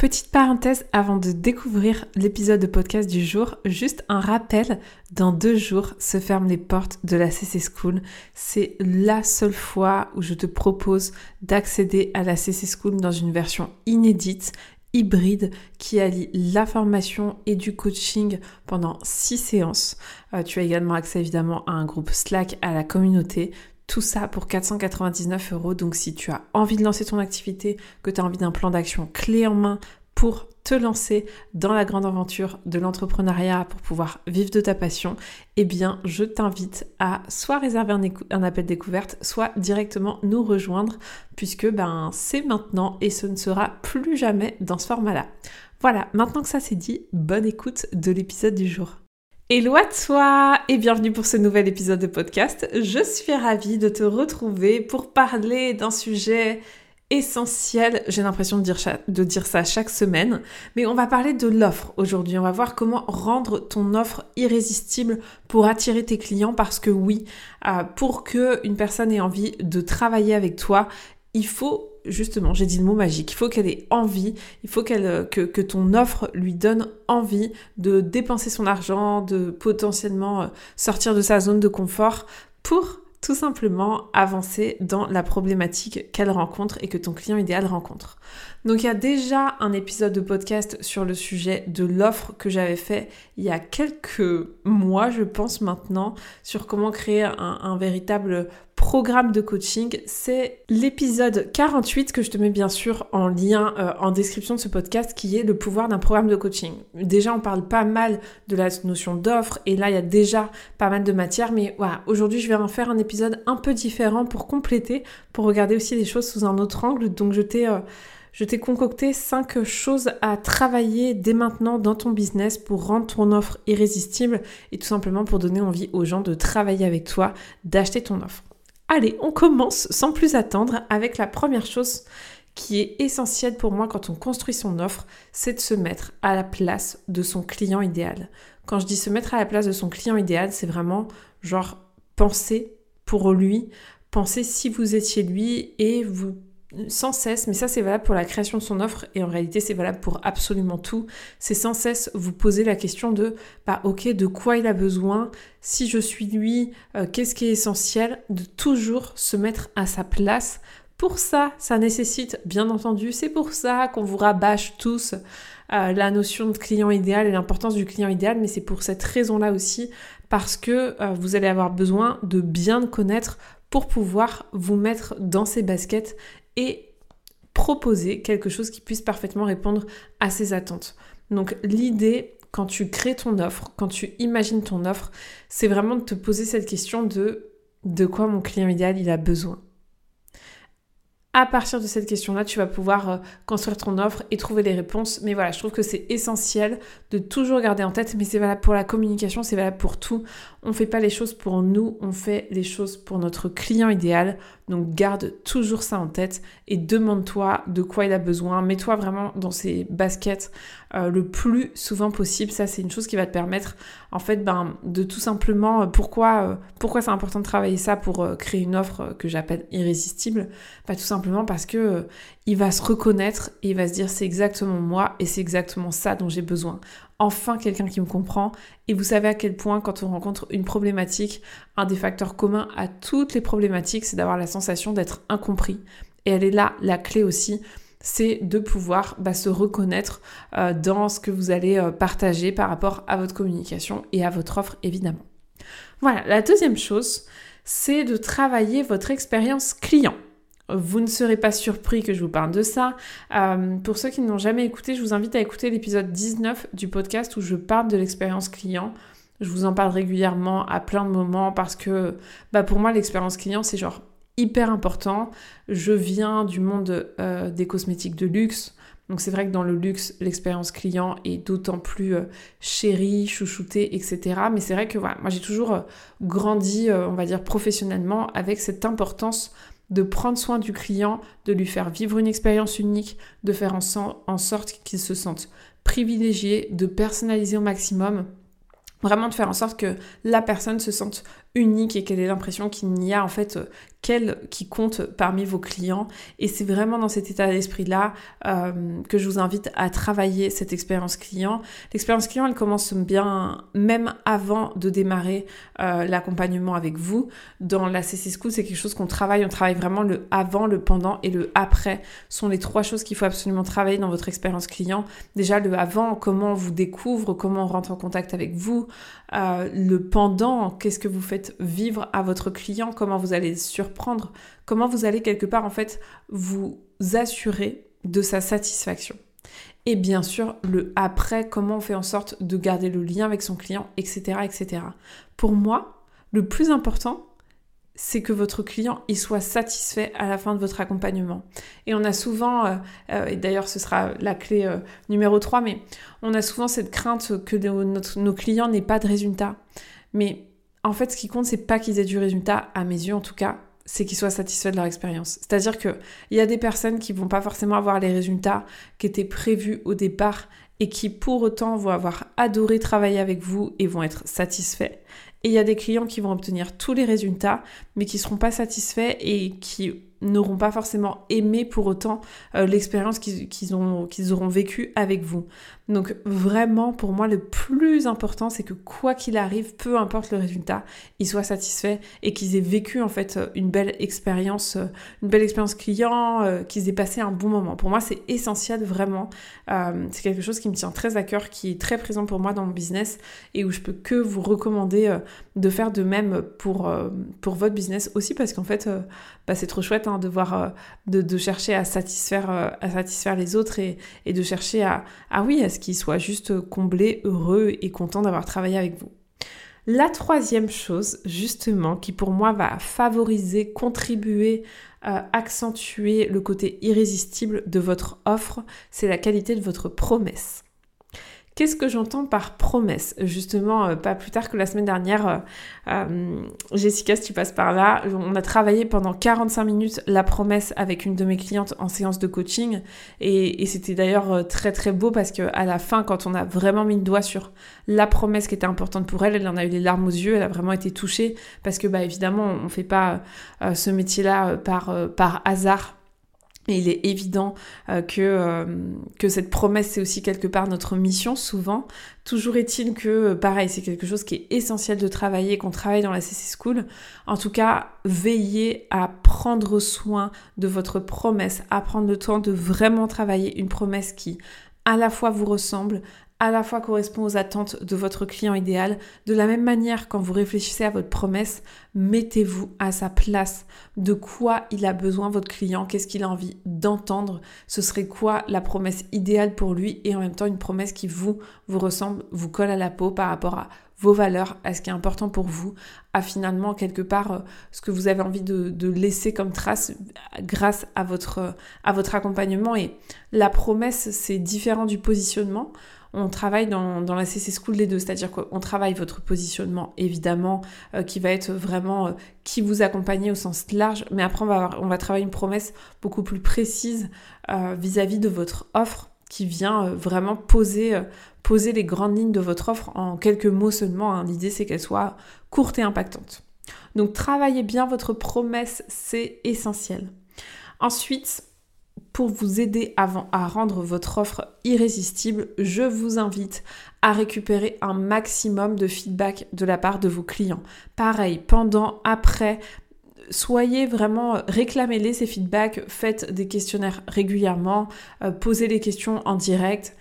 Petite parenthèse avant de découvrir l'épisode de podcast du jour, juste un rappel, dans deux jours se ferment les portes de la CC School. C'est la seule fois où je te propose d'accéder à la CC School dans une version inédite hybride qui allie la formation et du coaching pendant six séances. Euh, tu as également accès évidemment à un groupe Slack, à la communauté. Tout ça pour 499 euros. Donc si tu as envie de lancer ton activité, que tu as envie d'un plan d'action clé en main pour te lancer dans la grande aventure de l'entrepreneuriat pour pouvoir vivre de ta passion, eh bien, je t'invite à soit réserver un, un, appel découverte, soit directement nous rejoindre, puisque ben, c'est maintenant et ce ne sera plus jamais dans ce format-là. Voilà, maintenant que ça c'est dit, bonne écoute de l'épisode du jour. Hello à toi et bienvenue pour ce nouvel épisode de podcast. Je suis ravie de te retrouver pour parler d'un sujet essentiel, j'ai l'impression de dire, de dire ça chaque semaine, mais on va parler de l'offre aujourd'hui. On va voir comment rendre ton offre irrésistible pour attirer tes clients parce que oui, euh, pour que une personne ait envie de travailler avec toi, il faut justement, j'ai dit le mot magique, il faut qu'elle ait envie, il faut qu'elle, euh, que, que, ton offre lui donne envie de dépenser son argent, de potentiellement euh, sortir de sa zone de confort pour tout simplement avancer dans la problématique qu'elle rencontre et que ton client idéal rencontre. Donc il y a déjà un épisode de podcast sur le sujet de l'offre que j'avais fait il y a quelques mois, je pense maintenant, sur comment créer un, véritable programme de coaching. C'est l'épisode 48 que je te mets bien sûr en lien euh, en description de ce podcast qui est le pouvoir d'un programme de coaching. Déjà on parle pas mal de la notion d'offre et là il y a déjà pas mal de matière mais voilà, aujourd'hui je vais en faire un épisode un peu différent pour compléter, pour regarder aussi les choses sous un autre angle. Donc je t'ai... Euh, je t'ai concocté 5 choses à travailler dès maintenant dans ton business pour rendre ton offre irrésistible et tout simplement pour donner envie aux gens de travailler avec toi, d'acheter ton offre. Allez, on commence sans plus attendre avec la première chose qui est essentielle pour moi quand on construit son offre, c'est de se mettre à la place de son client idéal. Quand je dis se mettre à la place de son client idéal, c'est vraiment genre penser pour lui, penser si vous étiez lui et vous sans cesse, mais ça c'est valable pour la création de son offre et en réalité c'est valable pour absolument tout, c'est sans cesse vous poser la question de, bah ok, de quoi il a besoin, si je suis lui, euh, qu'est-ce qui est essentiel, de toujours se mettre à sa place. Pour ça, ça nécessite, bien entendu, c'est pour ça qu'on vous rabâche tous euh, la notion de client idéal et l'importance du client idéal, mais c'est pour cette raison-là aussi, parce que euh, vous allez avoir besoin de bien connaître pour pouvoir vous mettre dans ces baskets et proposer quelque chose qui puisse parfaitement répondre à ces attentes. Donc l'idée, quand tu crées ton offre, quand tu imagines ton offre, c'est vraiment de te poser cette question de de quoi mon client idéal il a besoin? À partir de cette question-là, tu vas pouvoir euh, construire ton offre et trouver les réponses. Mais voilà, je trouve que c'est essentiel de toujours garder en tête, mais c'est valable pour la communication, c'est valable pour tout. On ne fait pas les choses pour nous, on fait les choses pour notre client idéal. Donc garde toujours ça en tête et demande-toi de quoi il a besoin. Mets-toi vraiment dans ces baskets euh, le plus souvent possible. Ça, c'est une chose qui va te permettre, en fait, ben, de tout simplement, euh, pourquoi, pourquoi c'est important de travailler ça pour créer une offre que j'appelle irrésistible? Pas tout simplement parce que il va se reconnaître et il va se dire c'est exactement moi et c'est exactement ça dont j'ai besoin. Enfin quelqu'un qui me comprend et vous savez à quel point quand on rencontre une problématique, un des facteurs communs à toutes les problématiques, c'est d'avoir la sensation d'être incompris. Et elle est là la clé aussi, c'est de pouvoir bah, se reconnaître euh, dans ce que vous allez euh, partager par rapport à votre communication et à votre offre évidemment. Voilà, la deuxième chose, c'est de travailler votre expérience client. Vous ne serez pas surpris que je vous parle de ça. Euh, pour ceux qui n'ont jamais écouté, je vous invite à écouter l'épisode 19 du podcast où je parle de l'expérience client. Je vous en parle régulièrement à plein de moments parce que bah pour moi l'expérience client c'est genre hyper important. Je viens du monde euh, des cosmétiques de luxe. Donc c'est vrai que dans le luxe, l'expérience client est d'autant plus euh, chérie, chouchoutée, etc. Mais c'est vrai que voilà, moi j'ai toujours grandi, on va dire, professionnellement avec cette importance de prendre soin du client, de lui faire vivre une expérience unique, de faire en, sorte qu'il se sente privilégié, de personnaliser au maximum Vraiment de faire en sorte que la personne se sente unique et qu'elle ait l'impression qu'il n'y a en fait euh, qu'elle qui compte parmi vos clients. Et c'est vraiment dans cet état d'esprit-là euh, que je vous invite à travailler cette expérience client. L'expérience client, elle commence bien même avant de démarrer euh, l'accompagnement avec vous. Dans la CC School, c'est quelque chose qu'on travaille. On travaille vraiment le avant, le pendant et le après. sont les trois choses qu'il faut absolument travailler dans votre expérience client. Déjà, le avant, comment on vous découvre, comment on rentre en contact avec vous. Le pendant, qu'est-ce que vous faites vivre à votre client, comment vous allez surprendre, comment vous allez quelque part en fait vous assurer de sa satisfaction? Et bien sûr, le après, comment on fait en sorte de garder le lien avec son client, etc. etc. Pour moi, le plus important, c'est que votre client il soit satisfait à la fin de votre accompagnement. Et on a souvent, euh, euh, et d'ailleurs ce sera la clé euh, numéro 3, mais on a souvent cette crainte que nos clients n'aient pas de résultats. Mais en fait, ce qui compte, c'est pas qu'ils aient du résultat, à mes yeux en tout cas, c'est qu'ils soient satisfaits de leur expérience. C'est-à-dire qu'il y a des personnes qui vont pas forcément avoir les résultats qui étaient prévus au départ et qui pour autant vont avoir adoré travailler avec vous et vont être satisfaits. Et il y a des clients qui vont obtenir tous les résultats, mais qui seront pas satisfaits et qui n'auront pas forcément aimé pour autant euh, l'expérience qu'ils auront vécue avec vous. Donc vraiment, pour moi, le plus important, c'est que quoi qu'il arrive, peu importe le résultat, ils soient satisfaits et qu'ils aient vécu en fait une belle expérience, euh, une belle expérience client, euh, qu'ils aient passé un bon moment. Pour moi, c'est essentiel vraiment. c'est quelque chose qui me tient très à cœur, qui est très présent pour moi dans mon business et où je peux que vous recommander de faire de même pour, votre business aussi parce qu'en fait, bah, c'est trop chouette Hein, de euh, de, chercher à satisfaire, euh, les autres et, de chercher à, ah oui, à ce qu'ils soient juste comblés, heureux et contents d'avoir travaillé avec vous. La troisième chose, justement, qui pour moi va favoriser, contribuer, euh, accentuer le côté irrésistible de votre offre, c'est la qualité de votre promesse. Qu'est-ce que j'entends par promesse? Justement, euh, pas plus tard que la semaine dernière, euh, euh, Jessica, si tu passes par là, on a travaillé pendant 45 minutes la promesse avec une de mes clientes en séance de coaching. Et, c'était d'ailleurs très très beau parce qu'à la fin, quand on a vraiment mis le doigt sur la promesse qui était importante pour elle, elle en a eu les larmes aux yeux, elle a vraiment été touchée parce que bah évidemment, on ne fait pas ce métier-là par, par hasard il est évident euh, que, euh, que cette promesse, c'est aussi quelque part notre mission, souvent. Toujours est-il que, euh, pareil, c'est quelque chose qui est essentiel de travailler, qu'on travaille dans la CC School. En tout cas, veillez à prendre soin de votre promesse, à prendre le temps de vraiment travailler une promesse qui, à la fois vous ressemble, à la fois correspond aux attentes de votre client idéal. De la même manière, quand vous réfléchissez à votre promesse, mettez-vous à sa place. De quoi il a besoin votre client? Qu'est-ce qu'il a envie d'entendre? Ce serait quoi la promesse idéale pour lui? Et en même temps, une promesse qui vous, vous ressemble, vous colle à la peau par rapport à vos valeurs, à ce qui est important pour vous, à finalement quelque part euh, ce que vous avez envie de, de laisser comme trace grâce à votre, à votre accompagnement. Et la promesse, c'est différent du positionnement on travaille dans, la CC School les deux, c'est-à-dire qu'on travaille votre positionnement évidemment, euh, qui va être vraiment euh, qui vous accompagne au sens large, mais après on va, travailler une promesse beaucoup plus précise euh, vis-à-vis de votre offre qui vient vraiment poser, poser les grandes lignes de votre offre en quelques mots seulement. Hein. L'idée c'est qu'elle soit courte et impactante. Donc travaillez bien votre promesse, c'est essentiel. Ensuite, pour vous aider à, à rendre votre offre irrésistible, je vous invite à récupérer un maximum de feedback de la part de vos clients. Pareil, pendant, après, soyez vraiment, réclamez-les ces feedbacks, faites des questionnaires régulièrement, euh, posez les questions en direct.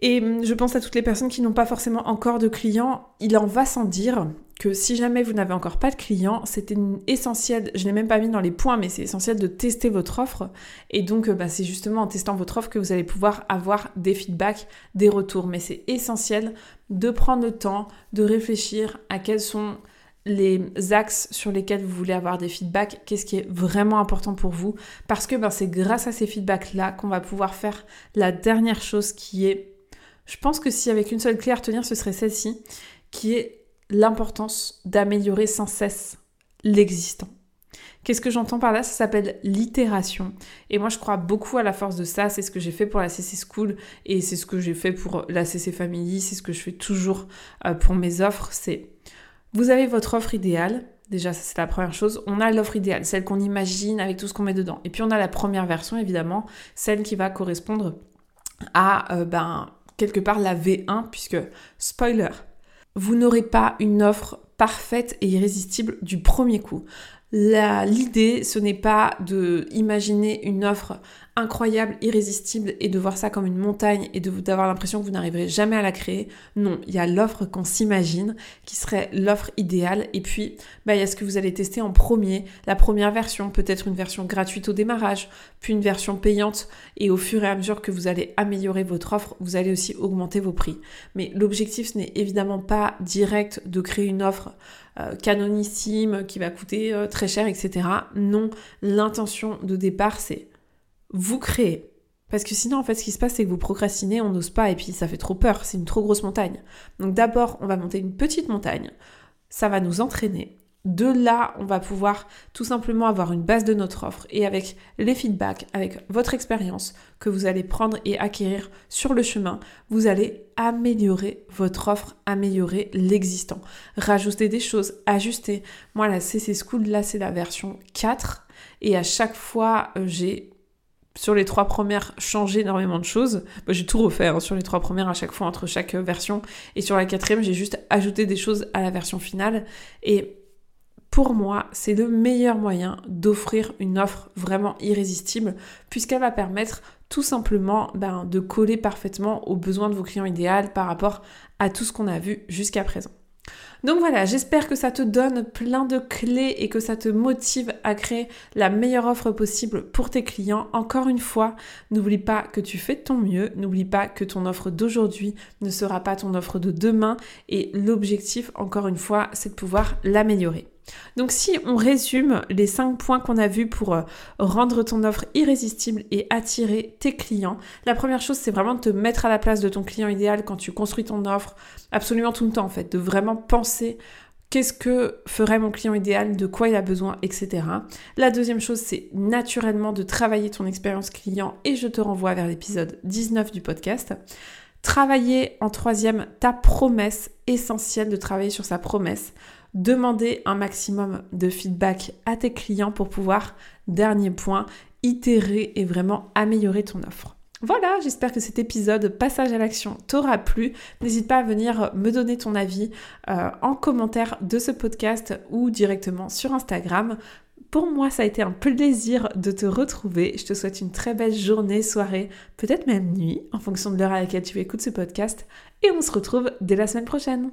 Et hum, je pense à toutes les personnes qui n'ont pas forcément encore de clients, il en va sans dire que si jamais vous n'avez encore pas de clients, c'est essentiel, je l'ai même pas mis dans les points, mais c'est essentiel de tester votre offre. Et donc, euh, bah, c'est justement en testant votre offre que vous allez pouvoir avoir des feedbacks, des retours. Mais c'est essentiel de prendre le temps de réfléchir à quels sont les axes sur lesquels vous voulez avoir des feedbacks, qu'est-ce qui est vraiment important pour vous, parce que ben, c'est grâce à ces feedbacks-là qu'on va pouvoir faire la dernière chose qui est, je pense que si avec une seule clé à retenir, ce serait celle-ci, qui est l'importance d'améliorer sans cesse l'existant. Qu'est-ce que j'entends par là? Ça s'appelle l'itération. Et moi, je crois beaucoup à la force de ça. C'est ce que j'ai fait pour la CC School et c'est ce que j'ai fait pour la CC Family. C'est ce que je fais toujours euh, pour mes offres. C'est vous avez votre offre idéale. Déjà, ça c'est la première chose. On a l'offre idéale, celle qu'on imagine avec tout ce qu'on met dedans. Et puis on a la première version, évidemment, celle qui va correspondre à, euh, ben, quelque part la V1, puisque, spoiler, vous n'aurez pas une offre parfaite et irrésistible du premier coup. L'idée, ce n'est pas de imaginer une offre incroyable, irrésistible et de voir ça comme une montagne et d'avoir l'impression que vous n'arriverez jamais à la créer. Non, il y a l'offre qu'on s'imagine qui serait l'offre idéale et puis bah, il y a ce que vous allez tester en premier, la première version, peut-être une version gratuite au démarrage, puis une version payante et au fur et à mesure que vous allez améliorer votre offre, vous allez aussi augmenter vos prix. Mais l'objectif ce n'est évidemment pas direct de créer une offre euh, canonissime qui va coûter euh, très cher, etc. Non, l'intention de départ c'est vous créez. Parce que sinon, en fait, ce qui se passe, c'est que vous procrastinez, on n'ose pas, et puis ça fait trop peur, c'est une trop grosse montagne. Donc d'abord, on va monter une petite montagne, ça va nous entraîner. De là, on va pouvoir tout simplement avoir une base de notre offre et avec les feedbacks, avec votre expérience que vous allez prendre et acquérir sur le chemin, vous allez améliorer votre offre, améliorer l'existant, rajouter des choses, ajuster. Moi, la CC School, là, c'est la version 4 et à chaque fois, euh, j'ai sur les trois premières changé énormément de choses. j'ai tout refait hein, sur les trois premières à chaque fois entre chaque version. Et sur la quatrième, j'ai juste ajouté des choses à la version finale. Et pour moi, c'est le meilleur moyen d'offrir une offre vraiment irrésistible puisqu'elle va permettre tout simplement ben, de coller parfaitement aux besoins de vos clients idéaux par rapport à tout ce qu'on a vu jusqu'à présent. Donc voilà, j'espère que ça te donne plein de clés et que ça te motive à créer la meilleure offre possible pour tes clients. Encore une fois, n'oublie pas que tu fais de ton mieux, n'oublie pas que ton offre d'aujourd'hui ne sera pas ton offre de demain et l'objectif, encore une fois, c'est de pouvoir l'améliorer. Donc si on résume les 5 points qu'on a vus pour euh, rendre ton offre irrésistible et attirer tes clients, la première chose c'est vraiment de te mettre à la place de ton client idéal quand tu construis ton offre, absolument tout le temps en fait, de vraiment penser qu'est-ce que ferait mon client idéal, de quoi il a besoin, etc. La deuxième chose, c'est naturellement de travailler ton expérience client et je te renvoie vers l'épisode 19 du podcast. Travailler en troisième ta promesse essentielle de travailler sur sa promesse demander un maximum de feedback à tes clients pour pouvoir, dernier point, itérer et vraiment améliorer ton offre. Voilà, j'espère que cet épisode passage à l'action t'aura plu. N'hésite pas à venir me donner ton avis euh, en commentaire de ce podcast ou directement sur Instagram. Pour moi, ça a été un plaisir de te retrouver. Je te souhaite une très belle journée, soirée, peut-être même nuit, en fonction de l'heure à laquelle tu écoutes ce podcast. Et on se retrouve dès la semaine prochaine.